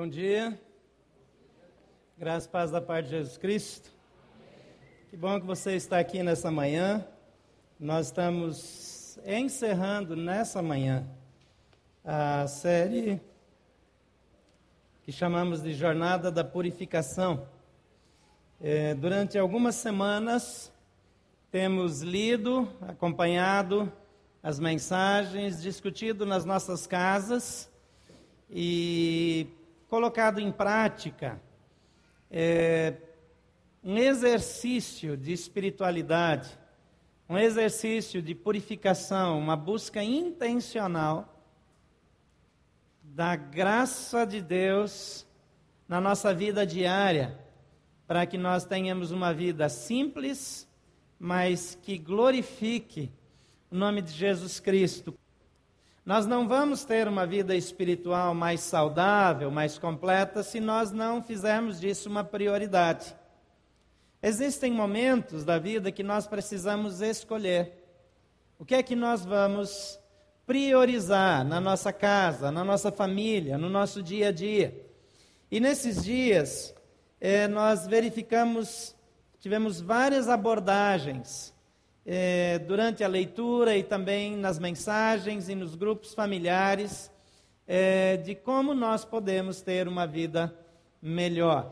Bom dia. Graças e paz da parte de Jesus Cristo. Que bom que você está aqui nessa manhã. Nós estamos encerrando nessa manhã a série que chamamos de Jornada da Purificação. É, durante algumas semanas temos lido, acompanhado as mensagens, discutido nas nossas casas e colocado em prática é, um exercício de espiritualidade, um exercício de purificação, uma busca intencional da graça de Deus na nossa vida diária, para que nós tenhamos uma vida simples, mas que glorifique o nome de Jesus Cristo. Nós não vamos ter uma vida espiritual mais saudável, mais completa, se nós não fizermos disso uma prioridade. Existem momentos da vida que nós precisamos escolher. O que é que nós vamos priorizar na nossa casa, na nossa família, no nosso dia a dia? E nesses dias, eh, nós verificamos, tivemos várias abordagens eh, durante a leitura e também nas mensagens e nos grupos familiares eh, de como nós podemos ter uma vida melhor.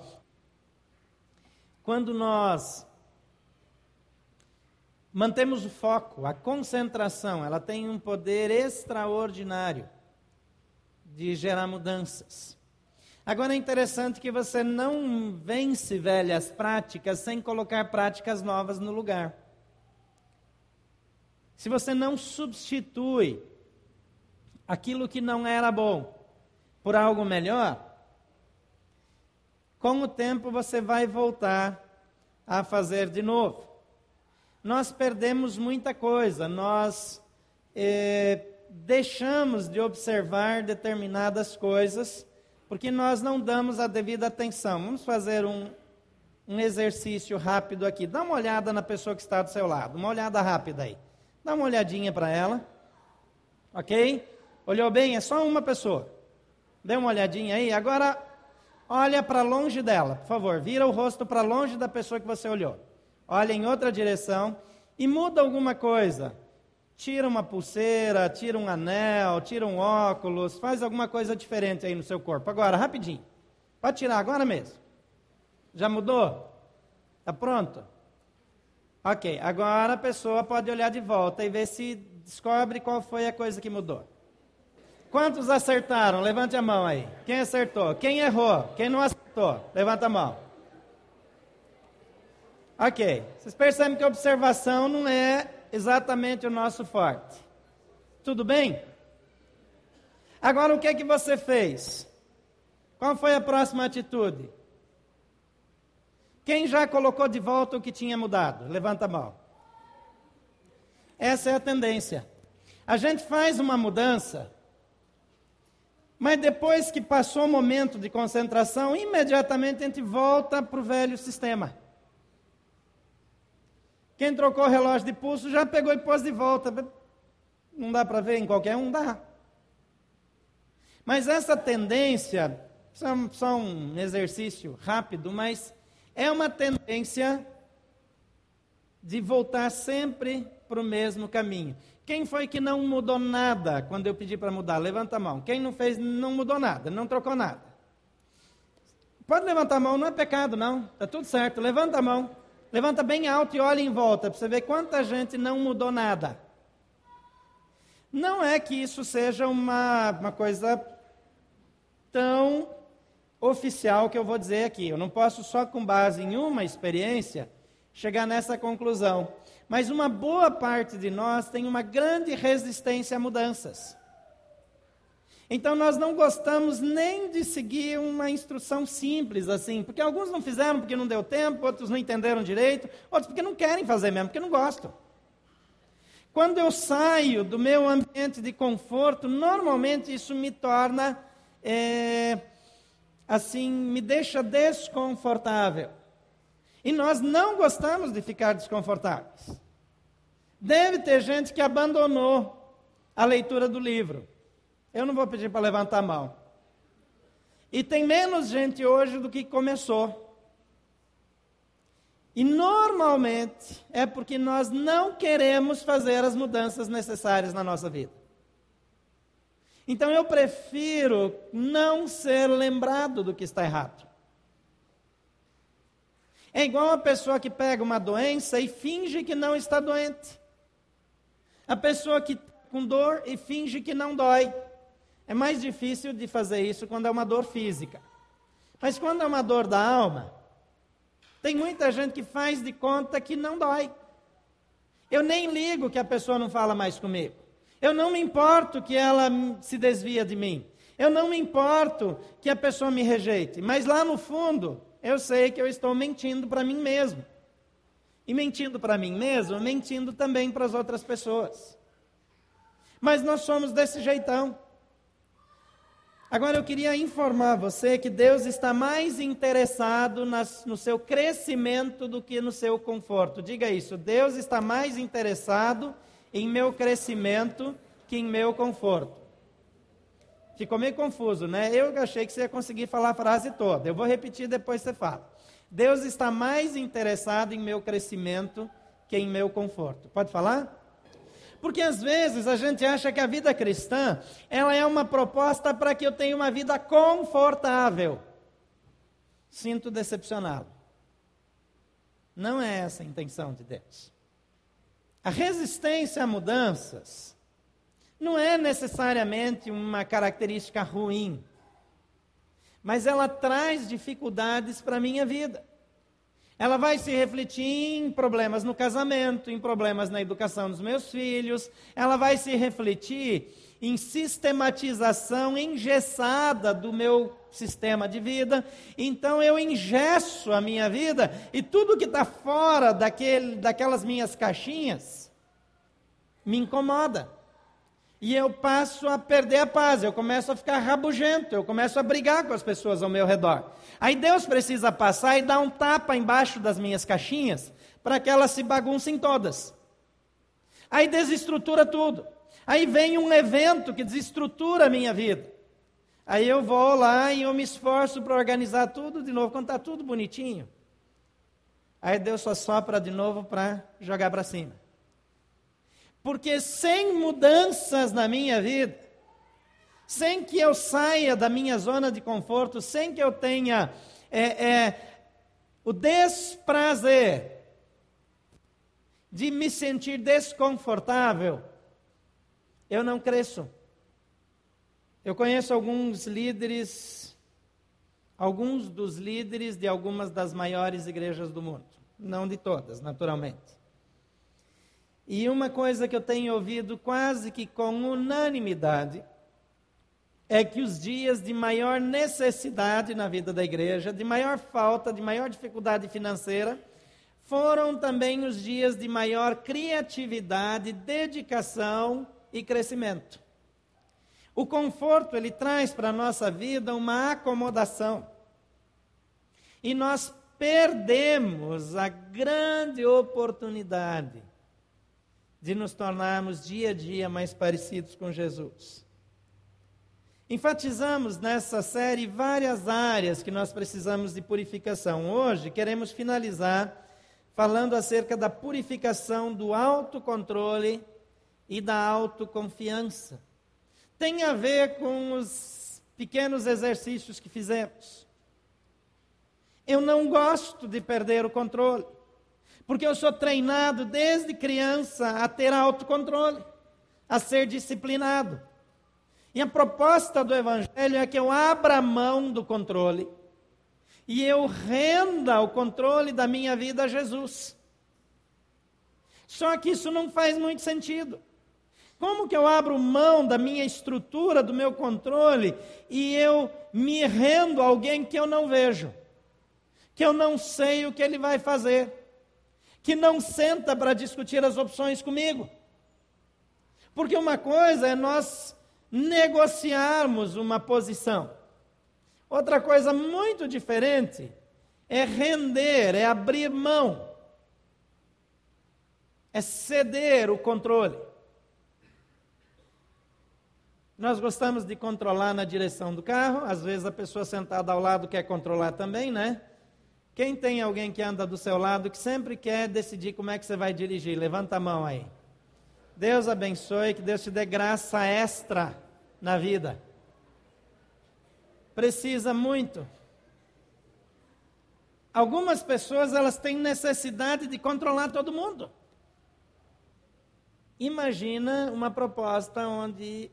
Quando nós mantemos o foco, a concentração, ela tem um poder extraordinário de gerar mudanças. Agora é interessante que você não vence velhas práticas sem colocar práticas novas no lugar se você não substitui aquilo que não era bom por algo melhor, com o tempo você vai voltar a fazer de novo. Nós perdemos muita coisa, nós eh, deixamos de observar determinadas coisas porque nós não damos a devida atenção. Vamos fazer um, um exercício rápido aqui. Dá uma olhada na pessoa que está do seu lado, uma olhada rápida aí. Dá uma olhadinha para ela. Ok? Olhou bem? É só uma pessoa. Dê uma olhadinha aí. Agora, olha para longe dela, por favor. Vira o rosto para longe da pessoa que você olhou. Olha em outra direção e muda alguma coisa. Tira uma pulseira, tira um anel, tira um óculos, faz alguma coisa diferente aí no seu corpo. Agora, rapidinho. Pode tirar agora mesmo. Já mudou? Está pronto? Ok, agora a pessoa pode olhar de volta e ver se descobre qual foi a coisa que mudou. Quantos acertaram? Levante a mão aí. Quem acertou? Quem errou? Quem não acertou? Levanta a mão. Ok. Vocês percebem que a observação não é exatamente o nosso forte. Tudo bem? Agora o que é que você fez? Qual foi a próxima atitude? Quem já colocou de volta o que tinha mudado? Levanta a mão. Essa é a tendência. A gente faz uma mudança, mas depois que passou o momento de concentração, imediatamente a gente volta para o velho sistema. Quem trocou o relógio de pulso já pegou e pôs de volta. Não dá para ver em qualquer um? Dá. Mas essa tendência, só um exercício rápido, mas é uma tendência de voltar sempre para o mesmo caminho. Quem foi que não mudou nada quando eu pedi para mudar? Levanta a mão. Quem não fez, não mudou nada, não trocou nada. Pode levantar a mão, não é pecado, não. Está tudo certo. Levanta a mão. Levanta bem alto e olha em volta para você ver quanta gente não mudou nada. Não é que isso seja uma, uma coisa tão oficial que eu vou dizer aqui. Eu não posso só com base em uma experiência chegar nessa conclusão. Mas uma boa parte de nós tem uma grande resistência a mudanças. Então nós não gostamos nem de seguir uma instrução simples assim, porque alguns não fizeram porque não deu tempo, outros não entenderam direito, outros porque não querem fazer mesmo, porque não gostam. Quando eu saio do meu ambiente de conforto, normalmente isso me torna é, assim me deixa desconfortável. E nós não gostamos de ficar desconfortáveis. Deve ter gente que abandonou a leitura do livro. Eu não vou pedir para levantar a mão. E tem menos gente hoje do que começou. E normalmente é porque nós não queremos fazer as mudanças necessárias na nossa vida. Então eu prefiro não ser lembrado do que está errado. É igual a pessoa que pega uma doença e finge que não está doente. A pessoa que com dor e finge que não dói. É mais difícil de fazer isso quando é uma dor física. Mas quando é uma dor da alma, tem muita gente que faz de conta que não dói. Eu nem ligo que a pessoa não fala mais comigo. Eu não me importo que ela se desvia de mim. Eu não me importo que a pessoa me rejeite. Mas lá no fundo, eu sei que eu estou mentindo para mim mesmo. E mentindo para mim mesmo, mentindo também para as outras pessoas. Mas nós somos desse jeitão. Agora eu queria informar você que Deus está mais interessado nas, no seu crescimento do que no seu conforto. Diga isso. Deus está mais interessado em meu crescimento que em meu conforto. Ficou meio confuso, né? Eu achei que você ia conseguir falar a frase toda. Eu vou repetir depois você fala. Deus está mais interessado em meu crescimento que em meu conforto. Pode falar? Porque às vezes a gente acha que a vida cristã, ela é uma proposta para que eu tenha uma vida confortável. Sinto decepcionado. Não é essa a intenção de Deus. A resistência a mudanças não é necessariamente uma característica ruim, mas ela traz dificuldades para a minha vida. Ela vai se refletir em problemas no casamento, em problemas na educação dos meus filhos, ela vai se refletir em sistematização engessada do meu sistema de vida. Então eu engesso a minha vida e tudo que está fora daquele, daquelas minhas caixinhas me incomoda. E eu passo a perder a paz, eu começo a ficar rabugento, eu começo a brigar com as pessoas ao meu redor. Aí Deus precisa passar e dar um tapa embaixo das minhas caixinhas para que elas se baguncem todas. Aí desestrutura tudo. Aí vem um evento que desestrutura a minha vida. Aí eu vou lá e eu me esforço para organizar tudo de novo, quando está tudo bonitinho. Aí Deus só sopra de novo para jogar para cima. Porque sem mudanças na minha vida, sem que eu saia da minha zona de conforto, sem que eu tenha é, é, o desprazer de me sentir desconfortável, eu não cresço. Eu conheço alguns líderes, alguns dos líderes de algumas das maiores igrejas do mundo. Não de todas, naturalmente. E uma coisa que eu tenho ouvido quase que com unanimidade é que os dias de maior necessidade na vida da igreja, de maior falta, de maior dificuldade financeira, foram também os dias de maior criatividade, dedicação e crescimento. O conforto, ele traz para a nossa vida uma acomodação. E nós perdemos a grande oportunidade de nos tornarmos dia a dia mais parecidos com Jesus. Enfatizamos nessa série várias áreas que nós precisamos de purificação. Hoje queremos finalizar falando acerca da purificação do autocontrole e da autoconfiança. Tem a ver com os pequenos exercícios que fizemos. Eu não gosto de perder o controle. Porque eu sou treinado desde criança a ter autocontrole, a ser disciplinado. E a proposta do Evangelho é que eu abra mão do controle e eu renda o controle da minha vida a Jesus. Só que isso não faz muito sentido. Como que eu abro mão da minha estrutura, do meu controle, e eu me rendo a alguém que eu não vejo, que eu não sei o que ele vai fazer? que não senta para discutir as opções comigo. Porque uma coisa é nós negociarmos uma posição. Outra coisa muito diferente é render, é abrir mão, é ceder o controle. Nós gostamos de controlar na direção do carro, às vezes a pessoa sentada ao lado quer controlar também, né? Quem tem alguém que anda do seu lado que sempre quer decidir como é que você vai dirigir? Levanta a mão aí. Deus abençoe, que Deus te dê graça extra na vida. Precisa muito. Algumas pessoas elas têm necessidade de controlar todo mundo. Imagina uma proposta onde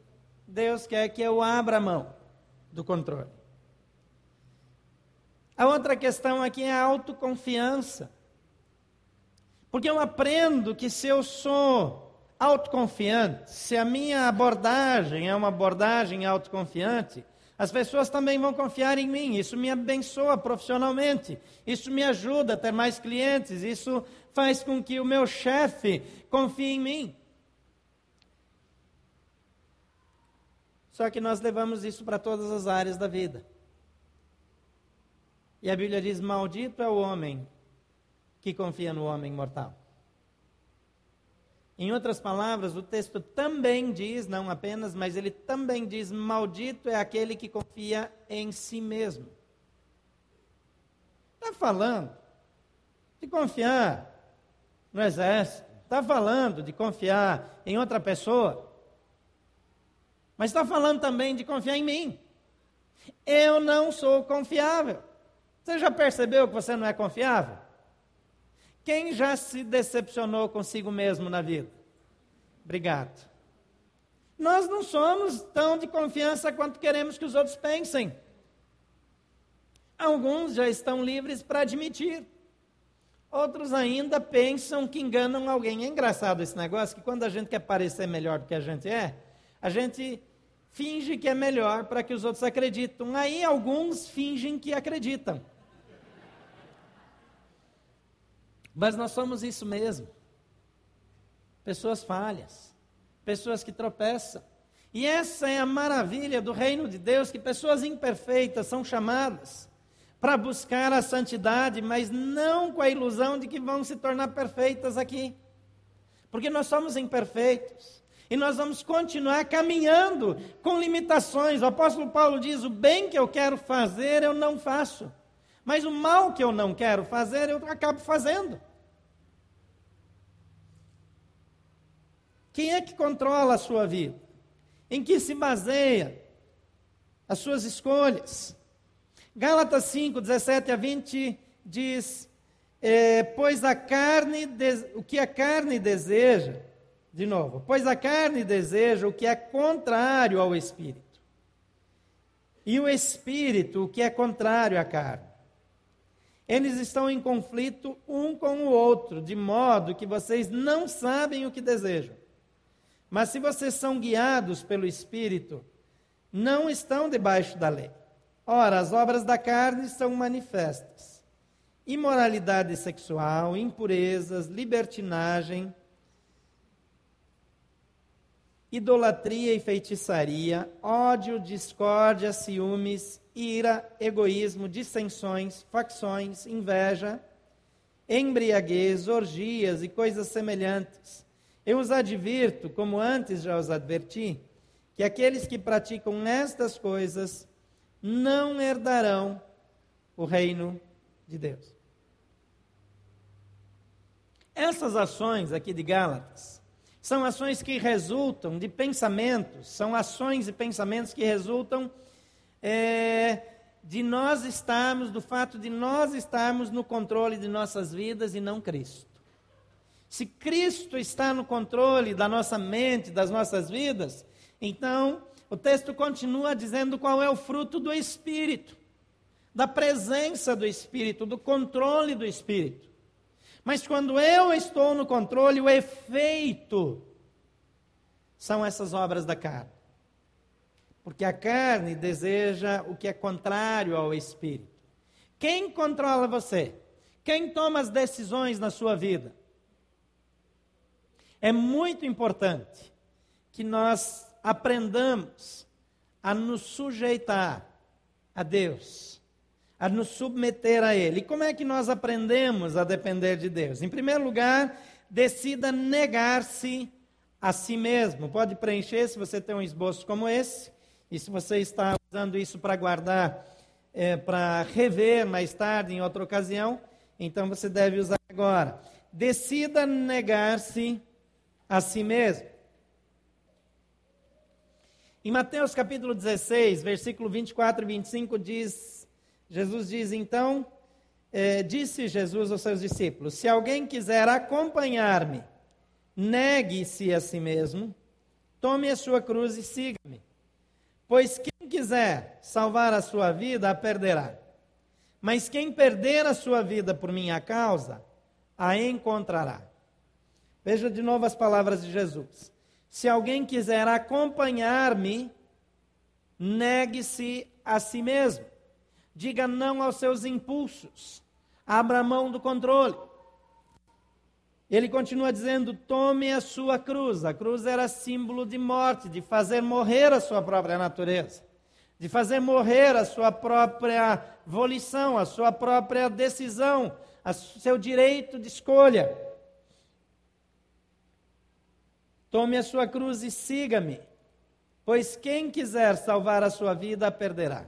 Deus quer que eu abra a mão do controle. A outra questão aqui é a autoconfiança. Porque eu aprendo que se eu sou autoconfiante, se a minha abordagem é uma abordagem autoconfiante, as pessoas também vão confiar em mim. Isso me abençoa profissionalmente. Isso me ajuda a ter mais clientes. Isso faz com que o meu chefe confie em mim. Só que nós levamos isso para todas as áreas da vida. E a Bíblia diz: Maldito é o homem que confia no homem mortal. Em outras palavras, o texto também diz, não apenas, mas ele também diz: Maldito é aquele que confia em si mesmo. Está falando de confiar no exército, está falando de confiar em outra pessoa, mas está falando também de confiar em mim. Eu não sou confiável. Você já percebeu que você não é confiável? Quem já se decepcionou consigo mesmo na vida? Obrigado. Nós não somos tão de confiança quanto queremos que os outros pensem. Alguns já estão livres para admitir. Outros ainda pensam que enganam alguém. É engraçado esse negócio que quando a gente quer parecer melhor do que a gente é, a gente finge que é melhor para que os outros acreditem. Aí alguns fingem que acreditam. Mas nós somos isso mesmo. Pessoas falhas, pessoas que tropeçam. E essa é a maravilha do reino de Deus, que pessoas imperfeitas são chamadas para buscar a santidade, mas não com a ilusão de que vão se tornar perfeitas aqui. Porque nós somos imperfeitos. E nós vamos continuar caminhando com limitações. O apóstolo Paulo diz: o bem que eu quero fazer, eu não faço. Mas o mal que eu não quero fazer, eu acabo fazendo. Quem é que controla a sua vida? Em que se baseia as suas escolhas? Gálatas 5, 17 a 20 diz: é, Pois a carne, o que a carne deseja, de novo, pois a carne deseja o que é contrário ao espírito, e o espírito o que é contrário à carne. Eles estão em conflito um com o outro, de modo que vocês não sabem o que desejam. Mas se vocês são guiados pelo Espírito, não estão debaixo da lei. Ora, as obras da carne são manifestas: imoralidade sexual, impurezas, libertinagem, idolatria e feitiçaria, ódio, discórdia, ciúmes, ira, egoísmo, dissensões, facções, inveja, embriaguez, orgias e coisas semelhantes eu os advirto, como antes já os adverti, que aqueles que praticam estas coisas não herdarão o reino de Deus. Essas ações aqui de Gálatas são ações que resultam de pensamentos, são ações e pensamentos que resultam é, de nós estarmos, do fato de nós estarmos no controle de nossas vidas e não Cristo. Se Cristo está no controle da nossa mente, das nossas vidas, então o texto continua dizendo qual é o fruto do Espírito, da presença do Espírito, do controle do Espírito. Mas quando eu estou no controle, o efeito são essas obras da carne. Porque a carne deseja o que é contrário ao Espírito. Quem controla você? Quem toma as decisões na sua vida? É muito importante que nós aprendamos a nos sujeitar a Deus, a nos submeter a Ele. E como é que nós aprendemos a depender de Deus? Em primeiro lugar, decida negar-se a si mesmo. Pode preencher se você tem um esboço como esse, e se você está usando isso para guardar, é, para rever mais tarde, em outra ocasião, então você deve usar agora. Decida negar-se a si mesmo. Em Mateus capítulo 16, versículo 24 e 25, diz, Jesus diz, então, é, disse Jesus aos seus discípulos: Se alguém quiser acompanhar-me, negue-se a si mesmo, tome a sua cruz e siga-me. Pois quem quiser salvar a sua vida, a perderá. Mas quem perder a sua vida por minha causa, a encontrará. Veja de novo as palavras de Jesus. Se alguém quiser acompanhar-me, negue-se a si mesmo. Diga não aos seus impulsos. Abra mão do controle. Ele continua dizendo: tome a sua cruz. A cruz era símbolo de morte, de fazer morrer a sua própria natureza, de fazer morrer a sua própria volição, a sua própria decisão, o seu direito de escolha. Tome a sua cruz e siga-me, pois quem quiser salvar a sua vida perderá.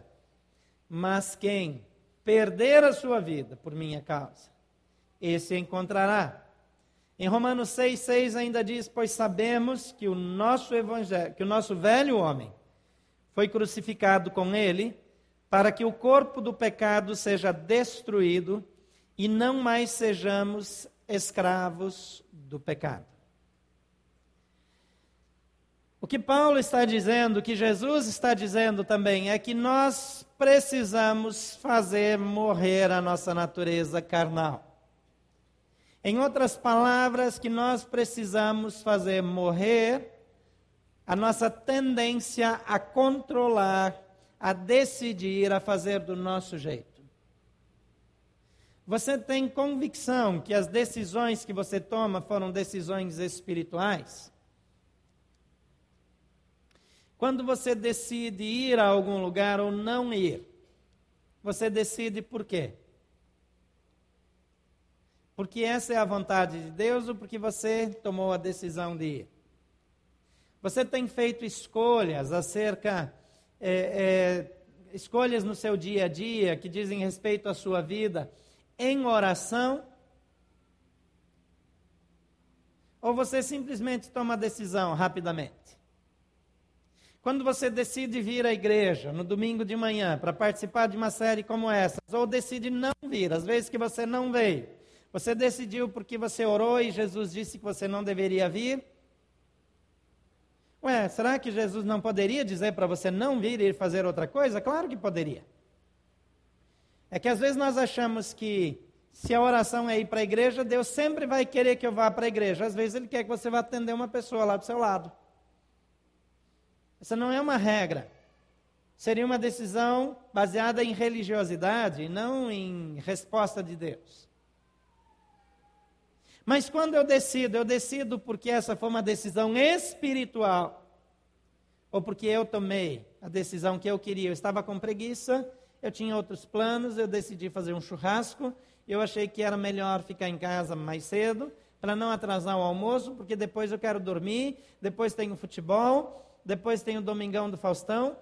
Mas quem perder a sua vida por minha causa, esse encontrará. Em Romanos 6,6 ainda diz: Pois sabemos que o nosso evangelho, que o nosso velho homem foi crucificado com ele, para que o corpo do pecado seja destruído e não mais sejamos escravos do pecado. O que Paulo está dizendo, o que Jesus está dizendo também, é que nós precisamos fazer morrer a nossa natureza carnal. Em outras palavras, que nós precisamos fazer morrer a nossa tendência a controlar, a decidir, a fazer do nosso jeito. Você tem convicção que as decisões que você toma foram decisões espirituais? Quando você decide ir a algum lugar ou não ir, você decide por quê? porque essa é a vontade de Deus ou porque você tomou a decisão de ir? Você tem feito escolhas acerca, é, é, escolhas no seu dia a dia que dizem respeito à sua vida em oração? Ou você simplesmente toma a decisão rapidamente? Quando você decide vir à igreja no domingo de manhã para participar de uma série como essa, ou decide não vir, às vezes que você não veio, você decidiu porque você orou e Jesus disse que você não deveria vir? Ué, será que Jesus não poderia dizer para você não vir e ir fazer outra coisa? Claro que poderia. É que às vezes nós achamos que se a oração é ir para a igreja, Deus sempre vai querer que eu vá para a igreja. Às vezes Ele quer que você vá atender uma pessoa lá do seu lado. Essa não é uma regra. Seria uma decisão baseada em religiosidade e não em resposta de Deus. Mas quando eu decido, eu decido porque essa foi uma decisão espiritual, ou porque eu tomei a decisão que eu queria. Eu estava com preguiça, eu tinha outros planos, eu decidi fazer um churrasco, eu achei que era melhor ficar em casa mais cedo, para não atrasar o almoço, porque depois eu quero dormir, depois tem o futebol, depois tem o Domingão do Faustão.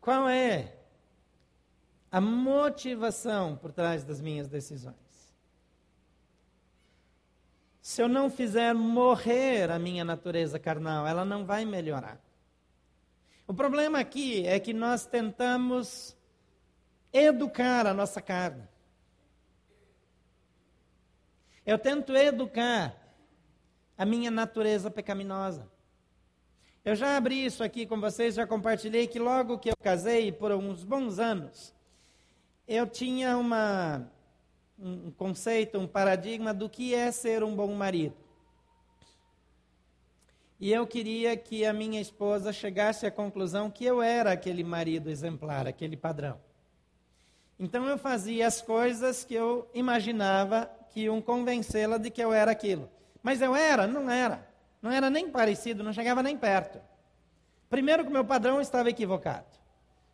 Qual é a motivação por trás das minhas decisões? Se eu não fizer morrer a minha natureza carnal, ela não vai melhorar. O problema aqui é que nós tentamos educar a nossa carne. Eu tento educar a minha natureza pecaminosa. Eu já abri isso aqui com vocês, já compartilhei que logo que eu casei, por uns bons anos, eu tinha uma um conceito, um paradigma do que é ser um bom marido. E eu queria que a minha esposa chegasse à conclusão que eu era aquele marido exemplar, aquele padrão. Então eu fazia as coisas que eu imaginava que iam convencê-la de que eu era aquilo. Mas eu era? Não era. Não era nem parecido, não chegava nem perto. Primeiro que o meu padrão estava equivocado.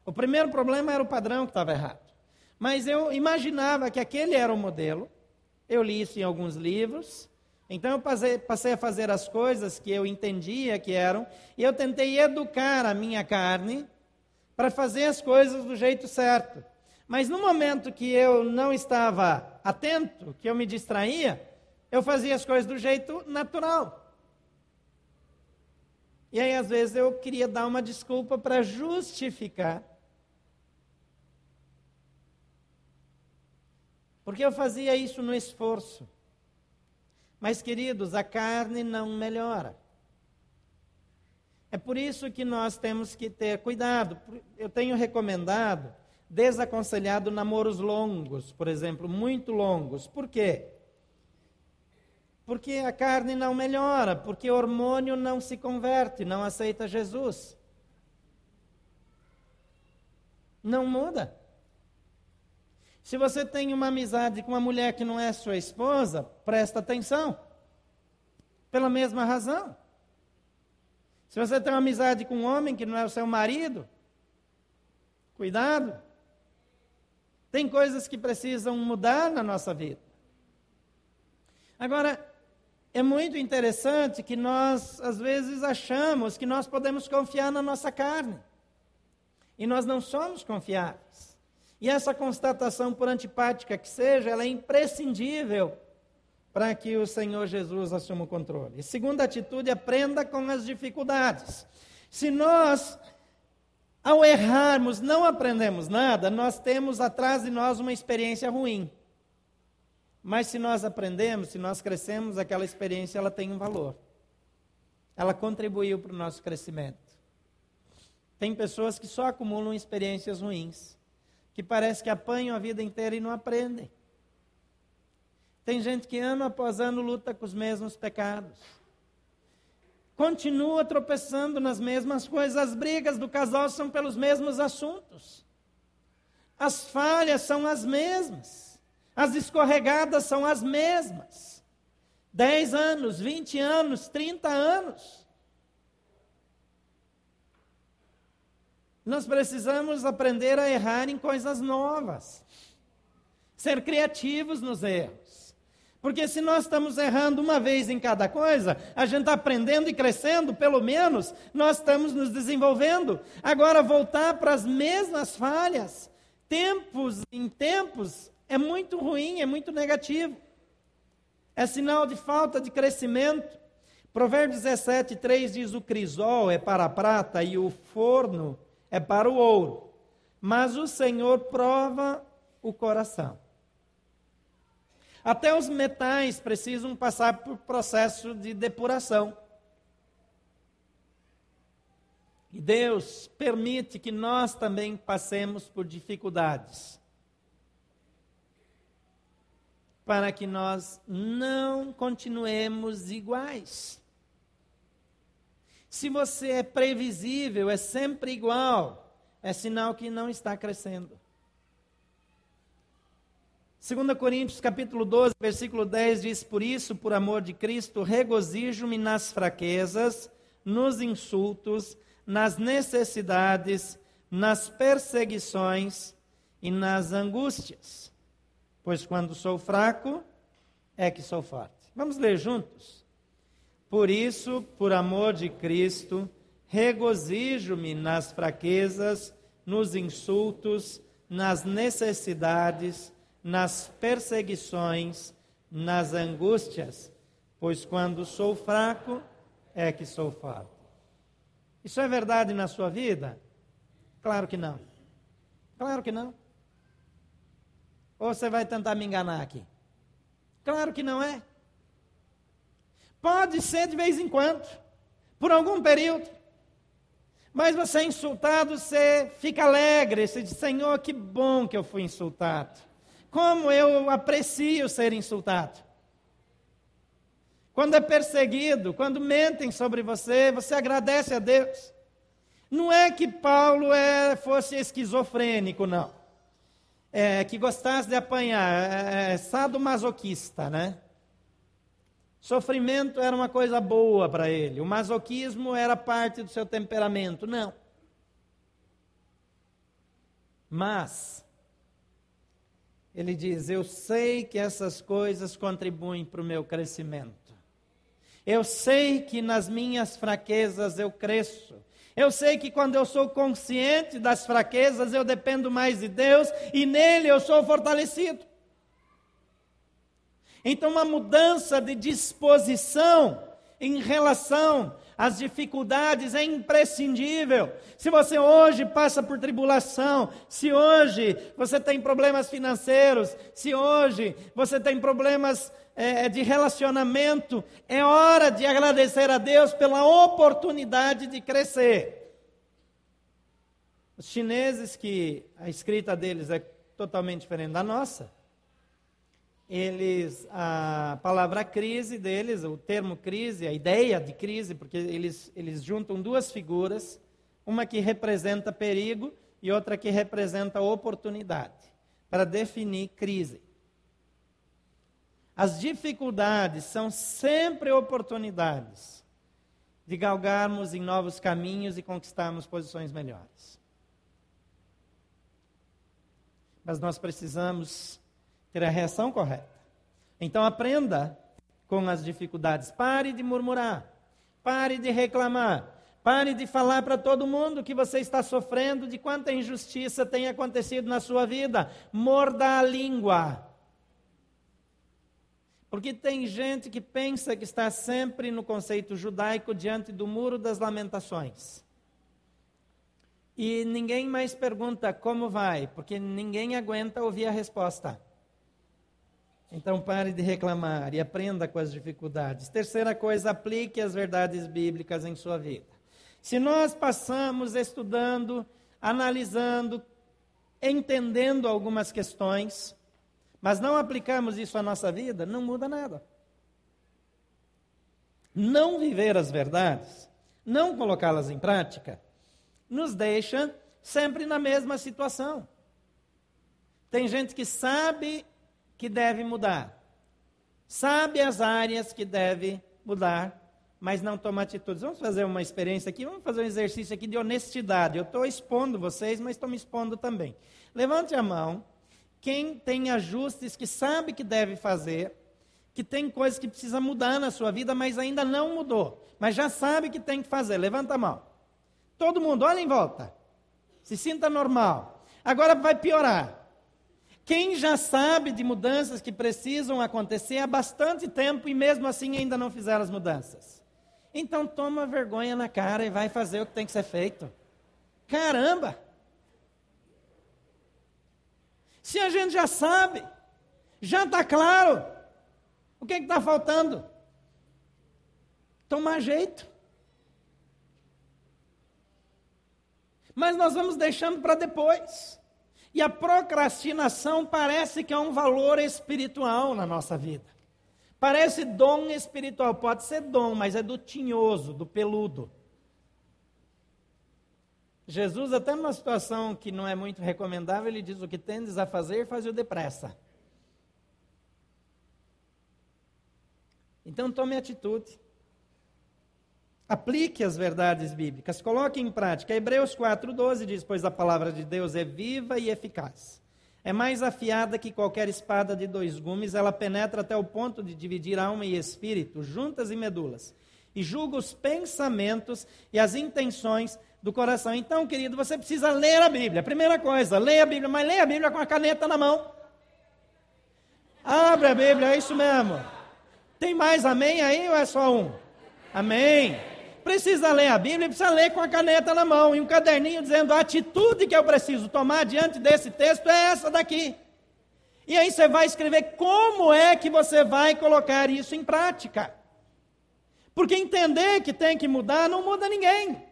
O primeiro problema era o padrão que estava errado. Mas eu imaginava que aquele era o modelo. Eu li isso em alguns livros, Então eu passei, passei, a fazer as coisas que eu entendia que eram, e eu tentei educar a minha carne para fazer as coisas do jeito certo. Mas no momento que eu não estava atento, que eu me distraía, eu fazia as coisas do jeito natural. E aí, às vezes, eu queria dar uma desculpa para justificar. Porque eu fazia isso no esforço. Mas, queridos, a carne não melhora. É por isso que nós temos que ter cuidado. Eu tenho recomendado, desaconselhado namoros longos, por exemplo, muito longos. Por quê? Porque a carne não melhora, porque o hormônio não se converte, não aceita Jesus. Não muda. Se você tem uma amizade com uma mulher que não é sua esposa, presta atenção. Pela mesma razão. Se você tem uma amizade com um homem que não é o seu marido, cuidado. Tem coisas que precisam mudar na nossa vida. Agora, é muito interessante que nós, às vezes, achamos que nós podemos confiar na nossa carne. E nós não somos confiáveis. E essa constatação, por antipática que seja, ela é imprescindível para que o Senhor Jesus assuma o controle. Segunda atitude, aprenda com as dificuldades. Se nós, ao errarmos, não aprendemos nada, nós temos atrás de nós uma experiência ruim. Mas se nós aprendemos, se nós crescemos, aquela experiência ela tem um valor. Ela contribuiu para o nosso crescimento. Tem pessoas que só acumulam experiências ruins que parece que apanham a vida inteira e não aprendem. Tem gente que ano após ano luta com os mesmos pecados. Continua tropeçando nas mesmas coisas. As brigas do casal são pelos mesmos assuntos. As falhas são as mesmas. As escorregadas são as mesmas. 10 anos, 20 anos, 30 anos. Nós precisamos aprender a errar em coisas novas. Ser criativos nos erros. Porque se nós estamos errando uma vez em cada coisa, a gente está aprendendo e crescendo, pelo menos nós estamos nos desenvolvendo. Agora, voltar para as mesmas falhas, tempos em tempos, é muito ruim, é muito negativo. É sinal de falta de crescimento. Provérbios 17, 3 diz: O crisol é para a prata e o forno é para o ouro, mas o Senhor prova o coração. Até os metais precisam passar por processo de depuração. E Deus permite que nós também passemos por dificuldades. Para que nós não continuemos iguais. Se você é previsível, é sempre igual, é sinal que não está crescendo. 2 Coríntios capítulo 12, versículo 10 diz: Por isso, por amor de Cristo, regozijo-me nas fraquezas, nos insultos, nas necessidades, nas perseguições e nas angústias. Pois quando sou fraco, é que sou forte. Vamos ler juntos? Por isso, por amor de Cristo, regozijo-me nas fraquezas, nos insultos, nas necessidades, nas perseguições, nas angústias, pois quando sou fraco é que sou forte. Isso é verdade na sua vida? Claro que não. Claro que não. Ou você vai tentar me enganar aqui? Claro que não é. Pode ser de vez em quando, por algum período. Mas você é insultado, você fica alegre, você diz: Senhor, que bom que eu fui insultado. Como eu aprecio ser insultado. Quando é perseguido, quando mentem sobre você, você agradece a Deus. Não é que Paulo é, fosse esquizofrênico, não. É, que gostasse de apanhar, é, é sadomasoquista, né? Sofrimento era uma coisa boa para ele, o masoquismo era parte do seu temperamento. Não. Mas, ele diz: Eu sei que essas coisas contribuem para o meu crescimento. Eu sei que nas minhas fraquezas eu cresço. Eu sei que quando eu sou consciente das fraquezas, eu dependo mais de Deus e nele eu sou fortalecido. Então, uma mudança de disposição em relação às dificuldades é imprescindível. Se você hoje passa por tribulação, se hoje você tem problemas financeiros, se hoje você tem problemas é, de relacionamento, é hora de agradecer a Deus pela oportunidade de crescer. Os chineses, que a escrita deles é totalmente diferente da nossa, eles, a palavra crise deles, o termo crise, a ideia de crise, porque eles, eles juntam duas figuras, uma que representa perigo e outra que representa oportunidade, para definir crise. As dificuldades são sempre oportunidades de galgarmos em novos caminhos e conquistarmos posições melhores. Mas nós precisamos ter a reação correta. Então aprenda com as dificuldades. Pare de murmurar. Pare de reclamar. Pare de falar para todo mundo que você está sofrendo, de quanta injustiça tem acontecido na sua vida. Morda a língua. Porque tem gente que pensa que está sempre no conceito judaico diante do muro das lamentações. E ninguém mais pergunta como vai, porque ninguém aguenta ouvir a resposta. Então pare de reclamar e aprenda com as dificuldades. Terceira coisa, aplique as verdades bíblicas em sua vida. Se nós passamos estudando, analisando, entendendo algumas questões, mas não aplicamos isso à nossa vida, não muda nada. Não viver as verdades, não colocá-las em prática, nos deixa sempre na mesma situação. Tem gente que sabe que deve mudar. Sabe as áreas que deve mudar, mas não toma atitudes. Vamos fazer uma experiência aqui, vamos fazer um exercício aqui de honestidade. Eu estou expondo vocês, mas estou me expondo também. Levante a mão. Quem tem ajustes que sabe que deve fazer, que tem coisas que precisa mudar na sua vida, mas ainda não mudou, mas já sabe que tem que fazer. Levanta a mão. Todo mundo, olha em volta. Se sinta normal. Agora vai piorar. Quem já sabe de mudanças que precisam acontecer há bastante tempo e mesmo assim ainda não fizeram as mudanças? Então toma vergonha na cara e vai fazer o que tem que ser feito. Caramba! Se a gente já sabe, já está claro, o que está faltando? Tomar jeito. Mas nós vamos deixando para depois. E a procrastinação parece que é um valor espiritual na nossa vida. Parece dom espiritual, pode ser dom, mas é do tinhoso, do peludo. Jesus, até numa situação que não é muito recomendável, ele diz: O que tendes a fazer, faz-o depressa. Então tome atitude. Aplique as verdades bíblicas, coloque em prática. Hebreus 4,12 diz: Pois a palavra de Deus é viva e eficaz. É mais afiada que qualquer espada de dois gumes, ela penetra até o ponto de dividir alma e espírito, juntas e medulas, e julga os pensamentos e as intenções do coração. Então, querido, você precisa ler a Bíblia. Primeira coisa, leia a Bíblia, mas leia a Bíblia com a caneta na mão. Abre a Bíblia, é isso mesmo. Tem mais amém aí ou é só um? Amém precisa ler a Bíblia, precisa ler com a caneta na mão e um caderninho dizendo a atitude que eu preciso tomar diante desse texto é essa daqui. E aí você vai escrever como é que você vai colocar isso em prática. Porque entender que tem que mudar não muda ninguém.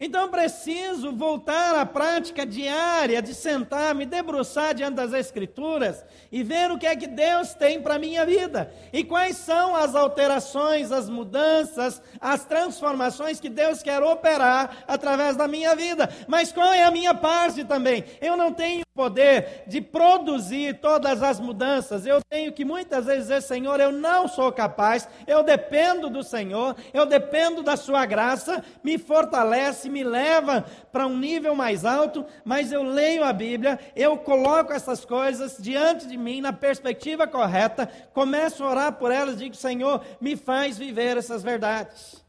Então preciso voltar à prática diária de sentar, me debruçar diante das Escrituras e ver o que é que Deus tem para a minha vida. E quais são as alterações, as mudanças, as transformações que Deus quer operar através da minha vida. Mas qual é a minha parte também? Eu não tenho poder de produzir todas as mudanças. Eu tenho que muitas vezes dizer, Senhor, eu não sou capaz, eu dependo do Senhor, eu dependo da Sua graça, me fortalece, me leva para um nível mais alto, mas eu leio a Bíblia, eu coloco essas coisas diante de mim na perspectiva correta, começo a orar por elas, digo, Senhor, me faz viver essas verdades.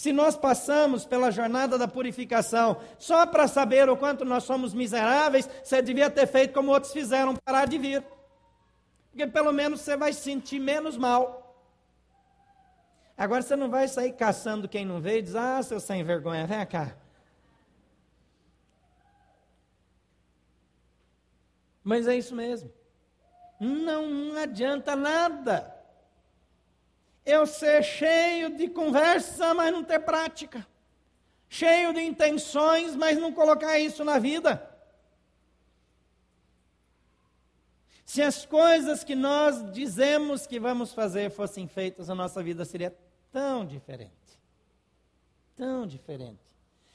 Se nós passamos pela jornada da purificação só para saber o quanto nós somos miseráveis, você devia ter feito como outros fizeram, parar de vir. Porque pelo menos você vai se sentir menos mal. Agora você não vai sair caçando quem não veio e diz: Ah, seu sem vergonha, vem cá. Mas é isso mesmo. Não, não adianta nada eu ser cheio de conversa, mas não ter prática. Cheio de intenções, mas não colocar isso na vida. Se as coisas que nós dizemos que vamos fazer fossem feitas, a nossa vida seria tão diferente. Tão diferente.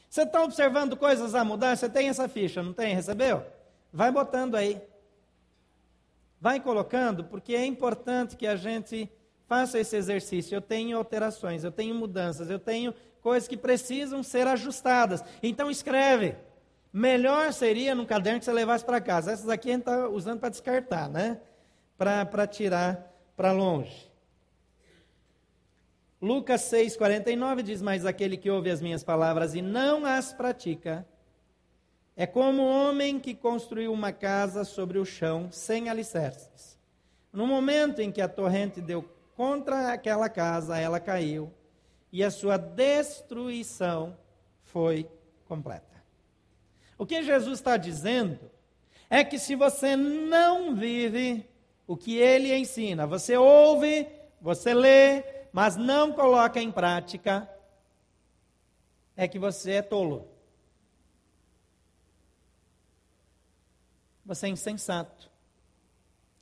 Você está observando coisas a mudar? Você tem essa ficha, não tem? Recebeu? Vai botando aí. Vai colocando, porque é importante que a gente faça esse exercício. Eu tenho alterações, eu tenho mudanças, eu tenho coisas que precisam ser ajustadas. Então escreve. Melhor seria num caderno que você levasse para casa. Essas aqui a gente está usando para descartar, né? Para tirar para longe. Lucas 6,49 diz: Mas aquele que ouve as minhas palavras e não as pratica, é como um homem que construiu uma casa sobre o chão sem alicerces. No momento em que a torrente deu contra aquela casa, ela caiu e a sua destruição foi completa. O que Jesus está dizendo é que se você não vive o que ele ensina, você ouve, você lê, mas não coloca em prática, é que você é tolo. Você é insensato.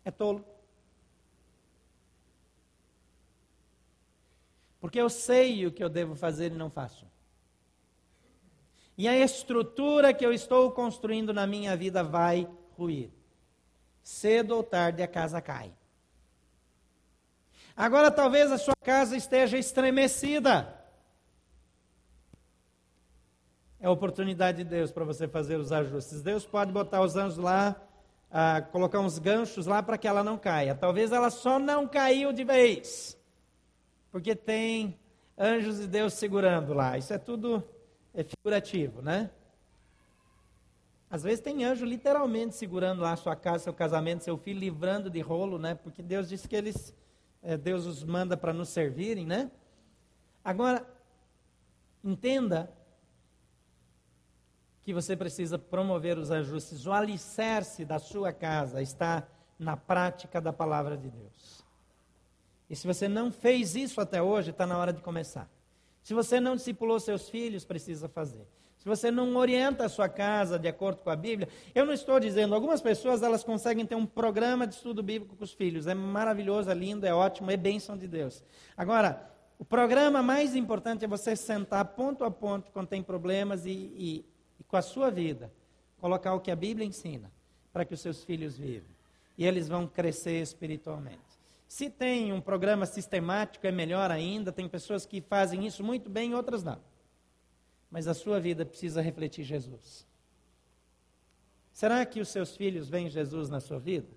É tolo. Porque eu sei o que eu devo fazer e não faço. E a estrutura que eu estou construindo na minha vida vai ruir. Cedo ou tarde a casa cai. Agora talvez a sua casa esteja estremecida. É oportunidade de Deus para você fazer os ajustes. Deus pode botar os anjos lá, ah, colocar uns ganchos lá para que ela não caia. Talvez ela só não caiu de vez porque tem anjos de Deus segurando lá. Isso é tudo é figurativo, né? Às vezes tem anjo literalmente segurando lá a sua casa, seu casamento, seu filho, livrando de rolo, né? Porque Deus disse que eles, é, Deus os manda para nos servirem, né? Agora, entenda que você precisa promover os ajustes. O alicerce da sua casa está na prática da palavra de Deus. E se você não fez isso até hoje, está na hora de começar. Se você não discipulou seus filhos, precisa fazer. Se você não orienta a sua casa de acordo com a Bíblia, eu não estou dizendo, algumas pessoas elas conseguem ter um programa de estudo bíblico com os filhos. É maravilhoso, é lindo, é ótimo, é bênção de Deus. Agora, o programa mais importante é você sentar ponto a ponto quando tem problemas e, e, e com a sua vida, colocar o que a Bíblia ensina para que os seus filhos vivam. E eles vão crescer espiritualmente. Se tem um programa sistemático, é melhor ainda. Tem pessoas que fazem isso muito bem, outras não. Mas a sua vida precisa refletir Jesus. Será que os seus filhos veem Jesus na sua vida?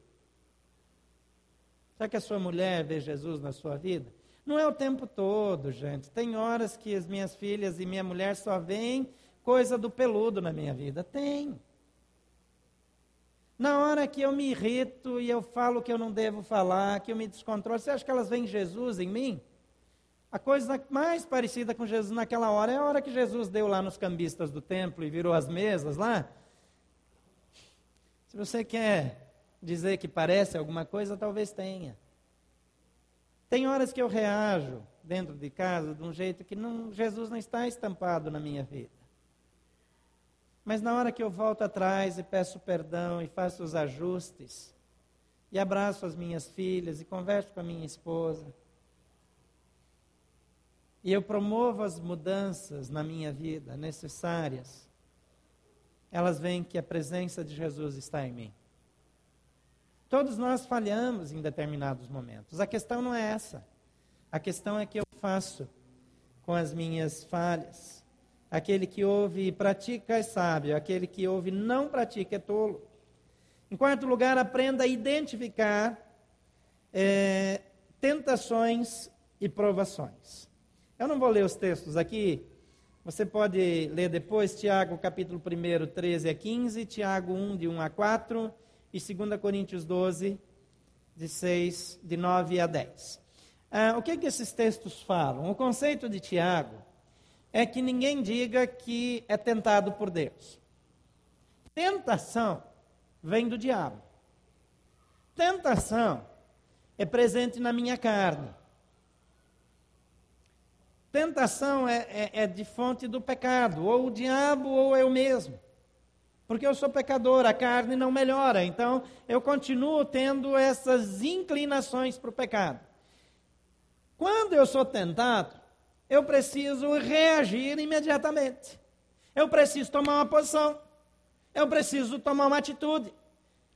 Será que a sua mulher vê Jesus na sua vida? Não é o tempo todo, gente. Tem horas que as minhas filhas e minha mulher só veem coisa do peludo na minha vida. Tem. Na hora que eu me irrito e eu falo que eu não devo falar, que eu me descontrolo, você acha que elas veem Jesus em mim? A coisa mais parecida com Jesus naquela hora é a hora que Jesus deu lá nos cambistas do templo e virou as mesas lá. Se você quer dizer que parece alguma coisa, talvez tenha. Tem horas que eu reajo dentro de casa de um jeito que não, Jesus não está estampado na minha vida. Mas na hora que eu volto atrás e peço perdão e faço os ajustes, e abraço as minhas filhas e converso com a minha esposa, e eu promovo as mudanças na minha vida necessárias, elas veem que a presença de Jesus está em mim. Todos nós falhamos em determinados momentos. A questão não é essa. A questão é que eu faço com as minhas falhas. Aquele que ouve e pratica é sábio, aquele que ouve e não pratica é tolo. Em quarto lugar, aprenda a identificar é, tentações e provações. Eu não vou ler os textos aqui, você pode ler depois, Tiago capítulo 1, 13 a 15, Tiago 1, de 1 a 4, e 2 Coríntios 12, de 6, de 9 a 10. Ah, o que, é que esses textos falam? O conceito de Tiago é que ninguém diga que é tentado por Deus. Tentação vem do diabo. Tentação é presente na minha carne. Tentação é, é, é, de fonte do pecado, ou o diabo ou eu mesmo. Porque eu sou pecador, a carne não melhora, então eu continuo tendo essas inclinações para o pecado. Quando eu sou tentado, eu preciso reagir imediatamente. Eu preciso tomar uma posição. Eu preciso tomar uma atitude.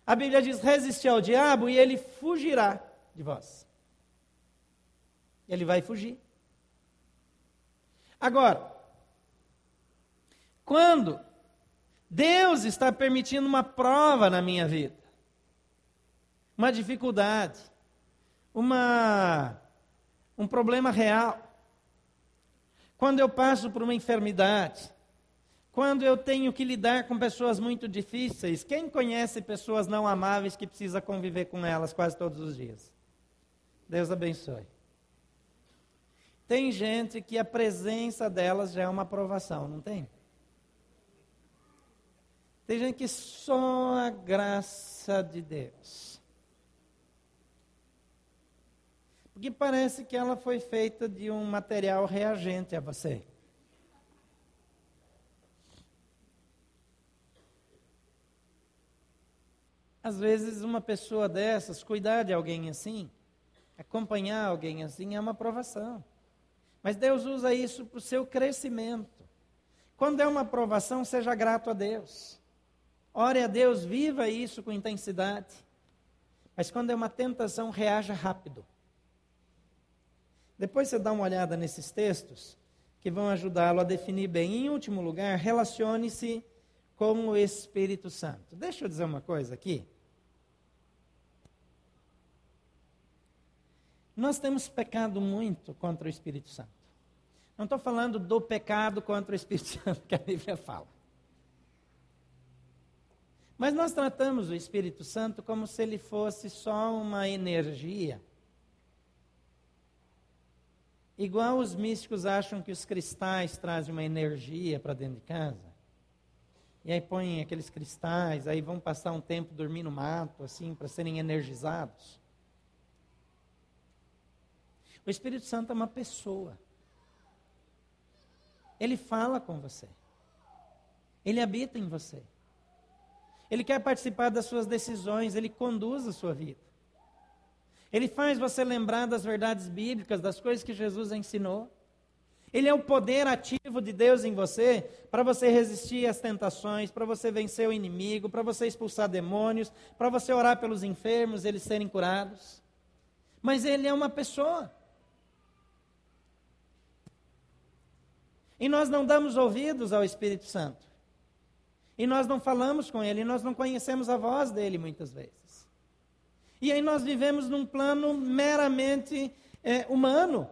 A Bíblia diz: resistir ao diabo e ele fugirá de vós. Ele vai fugir. Agora, quando Deus está permitindo uma prova na minha vida, uma dificuldade, uma, um problema real, quando eu passo por uma enfermidade, quando eu tenho que lidar com pessoas muito difíceis, quem conhece pessoas não amáveis que precisa conviver com elas quase todos os dias? Deus abençoe. Tem gente que a presença delas já é uma aprovação, não tem? Tem gente que só a graça de Deus. Porque parece que ela foi feita de um material reagente a você. Às vezes, uma pessoa dessas, cuidar de alguém assim, acompanhar alguém assim, é uma aprovação. Mas Deus usa isso para o seu crescimento. Quando é uma aprovação, seja grato a Deus. Ore a Deus, viva isso com intensidade. Mas quando é uma tentação, reaja rápido. Depois você dá uma olhada nesses textos que vão ajudá-lo a definir bem. Em último lugar, relacione-se com o Espírito Santo. Deixa eu dizer uma coisa aqui. Nós temos pecado muito contra o Espírito Santo. Não estou falando do pecado contra o Espírito Santo que a Bíblia fala. Mas nós tratamos o Espírito Santo como se ele fosse só uma energia. Igual os místicos acham que os cristais trazem uma energia para dentro de casa. E aí põem aqueles cristais, aí vão passar um tempo dormindo no mato, assim, para serem energizados. O Espírito Santo é uma pessoa. Ele fala com você. Ele habita em você. Ele quer participar das suas decisões, ele conduz a sua vida. Ele faz você lembrar das verdades bíblicas, das coisas que Jesus ensinou. Ele é o poder ativo de Deus em você para você resistir às tentações, para você vencer o inimigo, para você expulsar demônios, para você orar pelos enfermos, eles serem curados. Mas ele é uma pessoa. E nós não damos ouvidos ao Espírito Santo. E nós não falamos com ele, e nós não conhecemos a voz dele muitas vezes. E aí nós vivemos num plano meramente é, humano.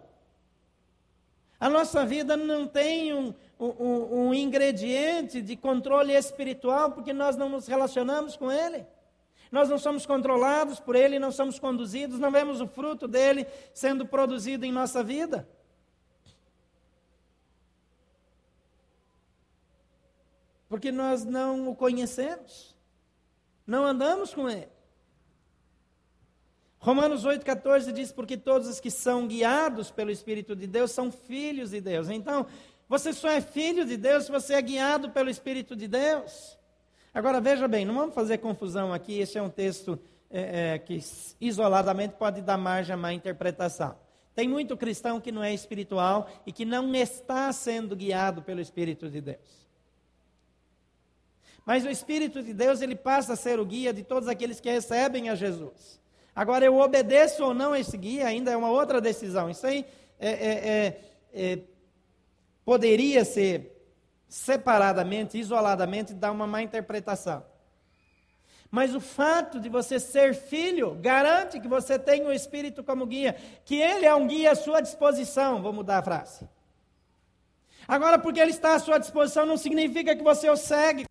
A nossa vida não tem um, um, um ingrediente de controle espiritual porque nós não nos relacionamos com Ele. Nós não somos controlados por Ele, não somos conduzidos, não vemos o fruto dele sendo produzido em nossa vida. Porque nós não o conhecemos, não andamos com Ele. Romanos 8,14 diz: Porque todos os que são guiados pelo Espírito de Deus são filhos de Deus. Então, você só é filho de Deus se você é guiado pelo Espírito de Deus. Agora, veja bem, não vamos fazer confusão aqui, esse é um texto é, é, que isoladamente pode dar margem a má interpretação. Tem muito cristão que não é espiritual e que não está sendo guiado pelo Espírito de Deus. Mas o Espírito de Deus, ele passa a ser o guia de todos aqueles que recebem a Jesus. Agora, eu obedeço ou não esse guia ainda é uma outra decisão. Isso aí é, é, é, é poderia ser separadamente, isoladamente, dar uma má interpretação. Mas o fato de você ser filho garante que você tem o Espírito como guia, que ele é um guia à sua disposição. Vou mudar a frase. Agora, porque ele está à sua disposição, não significa que você o segue.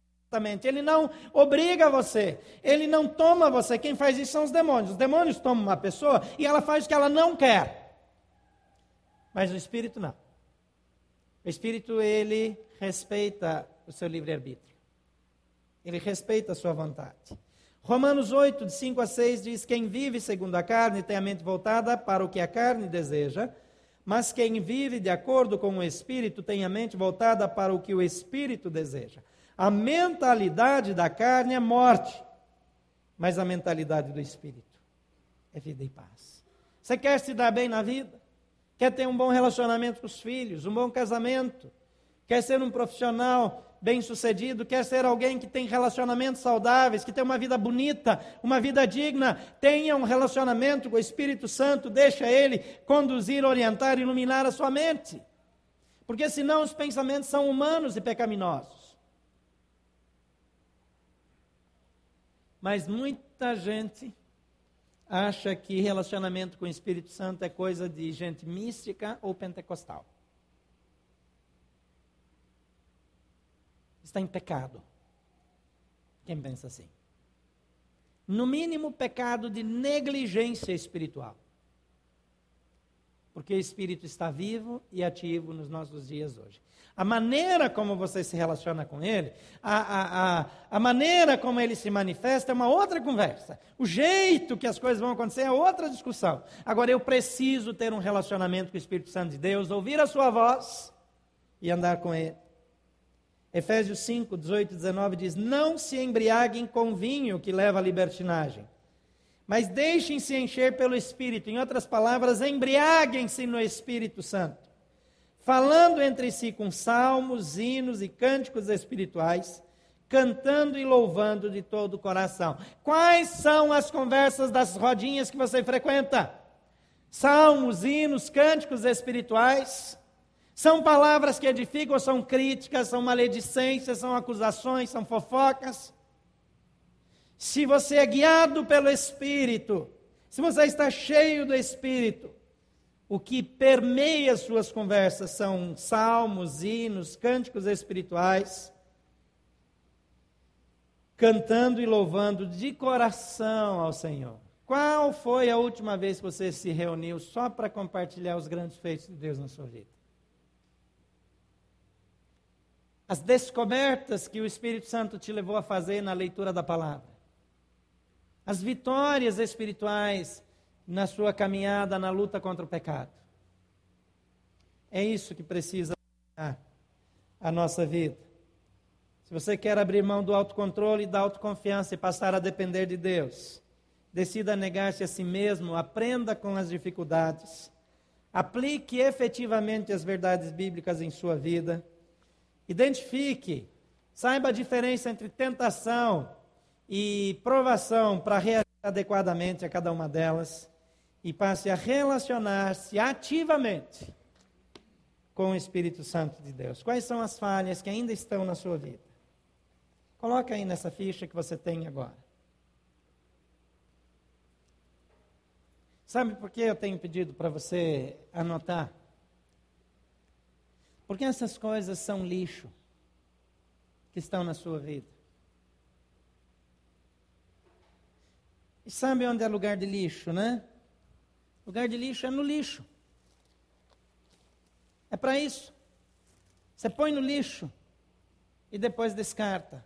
Ele não obriga você, ele não toma você. Quem faz isso são os demônios. Os demônios tomam uma pessoa e ela faz o que ela não quer. Mas o Espírito não. O Espírito, ele respeita o seu livre-arbítrio. Ele respeita a sua vontade. Romanos 8, de 5 a 6 diz: Quem vive segundo a carne tem a mente voltada para o que a carne deseja, mas quem vive de acordo com o Espírito tem a mente voltada para o que o Espírito deseja. A mentalidade da carne é morte, mas a mentalidade do Espírito é vida e paz. Você quer se dar bem na vida? Quer ter um bom relacionamento com os filhos, um bom casamento? Quer ser um profissional bem-sucedido, quer ser alguém que tem relacionamentos saudáveis, que tem uma vida bonita, uma vida digna, tenha um relacionamento com o Espírito Santo, deixa ele conduzir, orientar, iluminar a sua mente. Porque senão os pensamentos são humanos e pecaminosos. Mas muita gente acha que relacionamento com o Espírito Santo é coisa de gente mística ou pentecostal. está em pecado. Quem pensa assim? No mínimo, pecado de negligência espiritual. Porque o Espírito está vivo e ativo nos nossos dias hoje. A maneira como você se relaciona com Ele, a, a, a, a maneira como Ele se manifesta é uma outra conversa. O jeito que as coisas vão acontecer é outra discussão. Agora, eu preciso ter um relacionamento com o Espírito Santo de Deus, ouvir a Sua voz e andar com Ele. Efésios 5, 18 e 19 diz: Não se embriaguem com vinho que leva à libertinagem, mas deixem-se encher pelo Espírito. Em outras palavras, embriaguem-se no Espírito Santo, falando entre si com salmos, hinos e cânticos espirituais, cantando e louvando de todo o coração. Quais são as conversas das rodinhas que você frequenta? Salmos, hinos, cânticos espirituais. São palavras que edificam, são críticas, são maledicências, são acusações, são fofocas. Se você é guiado pelo Espírito, se você está cheio do Espírito, o que permeia suas conversas são salmos, hinos, cânticos espirituais, cantando e louvando de coração ao Senhor. Qual foi a última vez que você se reuniu só para compartilhar os grandes feitos de Deus na sua vida? as descobertas que o Espírito Santo te levou a fazer na leitura da palavra, as vitórias espirituais na sua caminhada na luta contra o pecado. É isso que precisa a nossa vida. Se você quer abrir mão do autocontrole e da autoconfiança e passar a depender de Deus, decida negar-se a si mesmo, aprenda com as dificuldades, aplique efetivamente as verdades bíblicas em sua vida Identifique, saiba a diferença entre tentação e provação para reagir adequadamente a cada uma delas e passe a relacionar-se ativamente com o Espírito Santo de Deus. Quais são as falhas que ainda estão na sua vida? Coloque aí nessa ficha que você tem agora. Sabe por que eu tenho pedido para você anotar? Porque essas coisas são lixo que estão na sua vida. E sabe onde é lugar de lixo, né? Lugar de lixo é no lixo. É para isso. Você põe no lixo e depois descarta.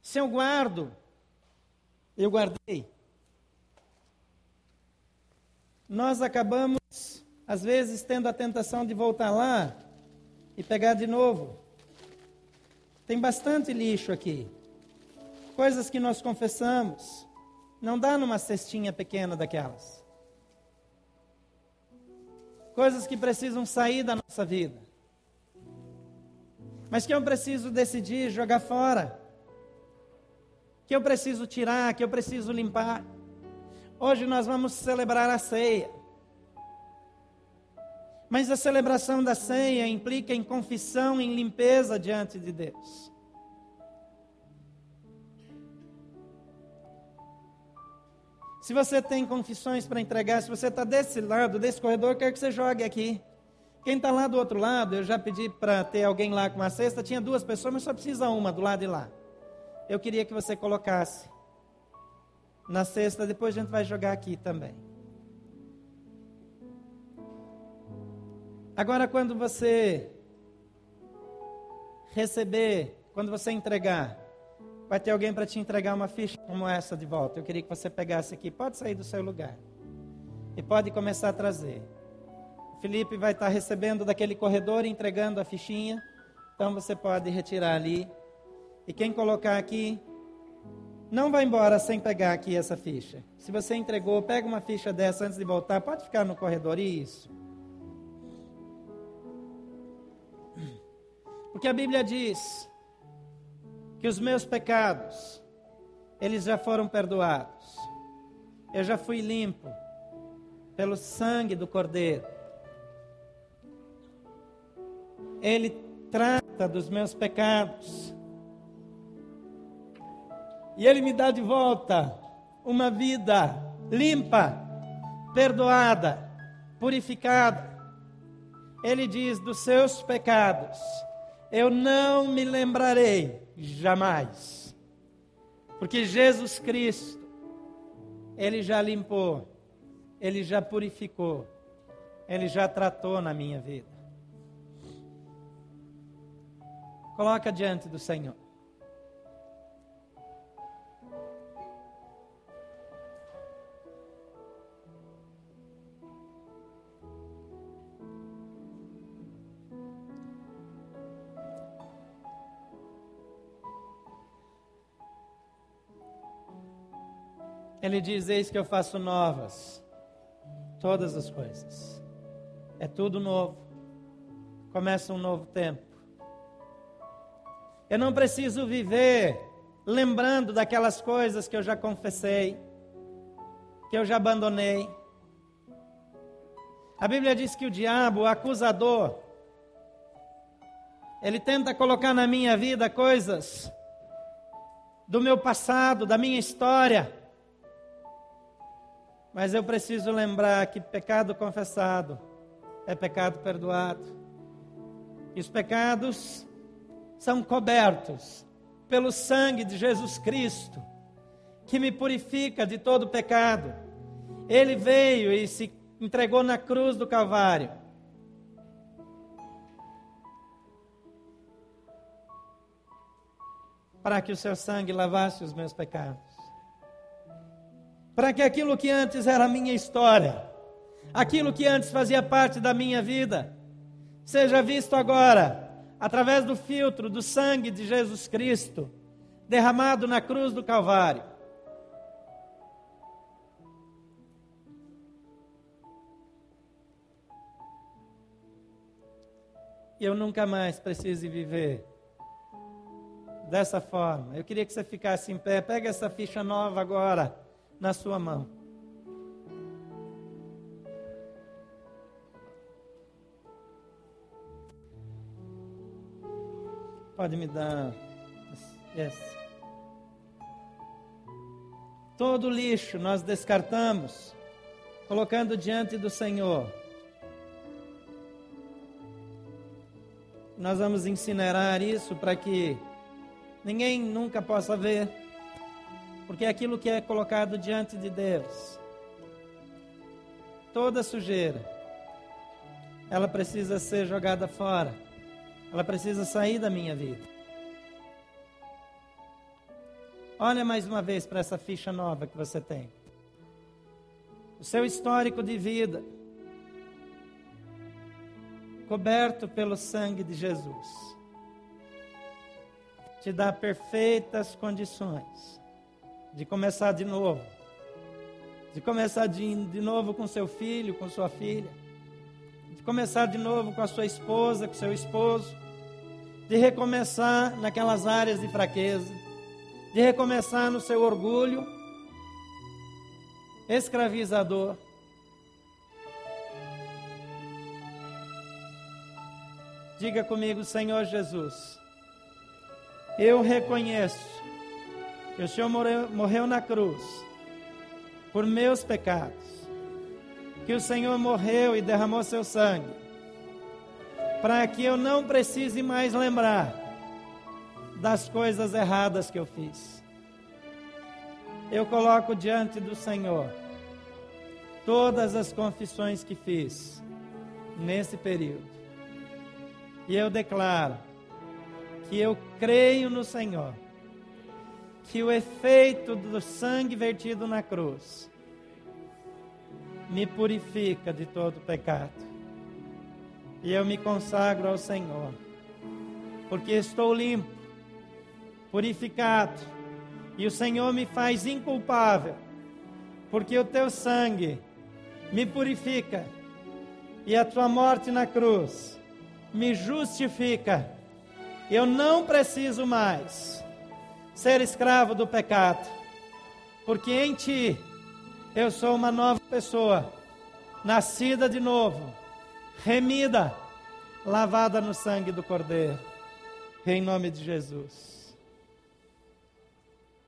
Se eu guardo, eu guardei. Nós acabamos, às vezes, tendo a tentação de voltar lá e pegar de novo. Tem bastante lixo aqui. Coisas que nós confessamos. Não dá numa cestinha pequena daquelas. Coisas que precisam sair da nossa vida. Mas que eu preciso decidir jogar fora. que eu preciso tirar, que eu preciso limpar. Hoje nós vamos celebrar a ceia. Mas a celebração da ceia implica em confissão, em limpeza diante de Deus. Se você tem confissões para entregar, se você está desse lado, desse corredor, quero que você jogue aqui. Quem está lá do outro lado, eu já pedi para ter alguém lá com uma cesta, tinha duas pessoas, mas só precisa uma do lado de lá. Eu queria que você colocasse na cesta, depois a gente vai jogar aqui também. Agora, quando você receber, quando você entregar, vai ter alguém para te entregar uma ficha como essa de volta. Eu queria que você pegasse aqui, pode sair do seu lugar e pode começar a trazer. Felipe vai estar recebendo daquele corredor entregando a fichinha. Então você pode retirar ali. E quem colocar aqui, não vai embora sem pegar aqui essa ficha. Se você entregou, pega uma ficha dessa antes de voltar, pode ficar no corredor. Isso. Porque a Bíblia diz que os meus pecados, eles já foram perdoados. Eu já fui limpo pelo sangue do Cordeiro. Ele trata dos meus pecados. E Ele me dá de volta uma vida limpa, perdoada, purificada. Ele diz: dos seus pecados eu não me lembrarei jamais. Porque Jesus Cristo, Ele já limpou, Ele já purificou, Ele já tratou na minha vida. Coloca diante do Senhor. Ele diz: Eis que eu faço novas todas as coisas. É tudo novo. Começa um novo tempo. Eu não preciso viver lembrando daquelas coisas que eu já confessei, que eu já abandonei. A Bíblia diz que o diabo, o acusador, ele tenta colocar na minha vida coisas do meu passado, da minha história, mas eu preciso lembrar que pecado confessado é pecado perdoado. E os pecados são cobertos pelo sangue de Jesus Cristo, que me purifica de todo pecado. Ele veio e se entregou na cruz do Calvário. Para que o seu sangue lavasse os meus pecados para que aquilo que antes era minha história, aquilo que antes fazia parte da minha vida, seja visto agora através do filtro do sangue de Jesus Cristo, derramado na cruz do Calvário. E eu nunca mais precise viver dessa forma. Eu queria que você ficasse em pé. Pega essa ficha nova agora na sua mão. Pode me dar essa. Todo lixo nós descartamos, colocando diante do Senhor. Nós vamos incinerar isso para que ninguém nunca possa ver porque é aquilo que é colocado diante de Deus. Toda sujeira, ela precisa ser jogada fora, ela precisa sair da minha vida. Olha mais uma vez para essa ficha nova que você tem. O seu histórico de vida, coberto pelo sangue de Jesus, te dá perfeitas condições de começar de novo. De começar de, de novo com seu filho, com sua filha. De começar de novo com a sua esposa, com seu esposo. De recomeçar naquelas áreas de fraqueza. De recomeçar no seu orgulho escravizador. Diga comigo, Senhor Jesus, eu reconheço que o Senhor morreu, morreu na cruz por meus pecados, que o Senhor morreu e derramou seu sangue, para que eu não precise mais lembrar das coisas erradas que eu fiz. Eu coloco diante do Senhor todas as confissões que fiz nesse período. E eu declaro que eu creio no Senhor, que o efeito do sangue vertido na cruz me purifica de todo pecado. E eu me consagro ao Senhor, porque estou limpo, purificado, e o Senhor me faz inculpável, porque o teu sangue me purifica, e a tua morte na cruz me justifica. Eu não preciso mais ser escravo do pecado, porque em ti eu sou uma nova pessoa, nascida de novo, remida, lavada no sangue do Cordeiro. Em nome de Jesus.